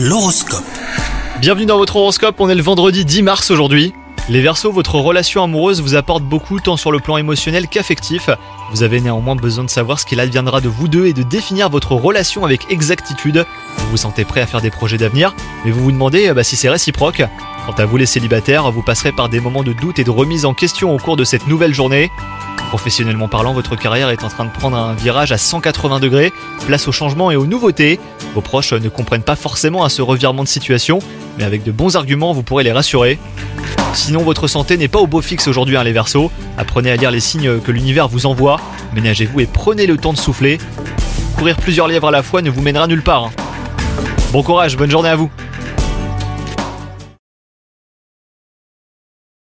L'horoscope. Bienvenue dans votre horoscope, on est le vendredi 10 mars aujourd'hui. Les Verseaux, votre relation amoureuse vous apporte beaucoup tant sur le plan émotionnel qu'affectif. Vous avez néanmoins besoin de savoir ce qu'il adviendra de vous deux et de définir votre relation avec exactitude. Vous vous sentez prêt à faire des projets d'avenir, mais vous vous demandez bah, si c'est réciproque. Quant à vous les célibataires, vous passerez par des moments de doute et de remise en question au cours de cette nouvelle journée. Professionnellement parlant, votre carrière est en train de prendre un virage à 180 degrés, place au changement et aux nouveautés. Vos proches ne comprennent pas forcément à ce revirement de situation, mais avec de bons arguments, vous pourrez les rassurer. Sinon, votre santé n'est pas au beau fixe aujourd'hui, hein, les Verseaux. Apprenez à lire les signes que l'univers vous envoie, ménagez-vous et prenez le temps de souffler. Courir plusieurs lièvres à la fois ne vous mènera nulle part. hein. Bon courage, bonne journée à vous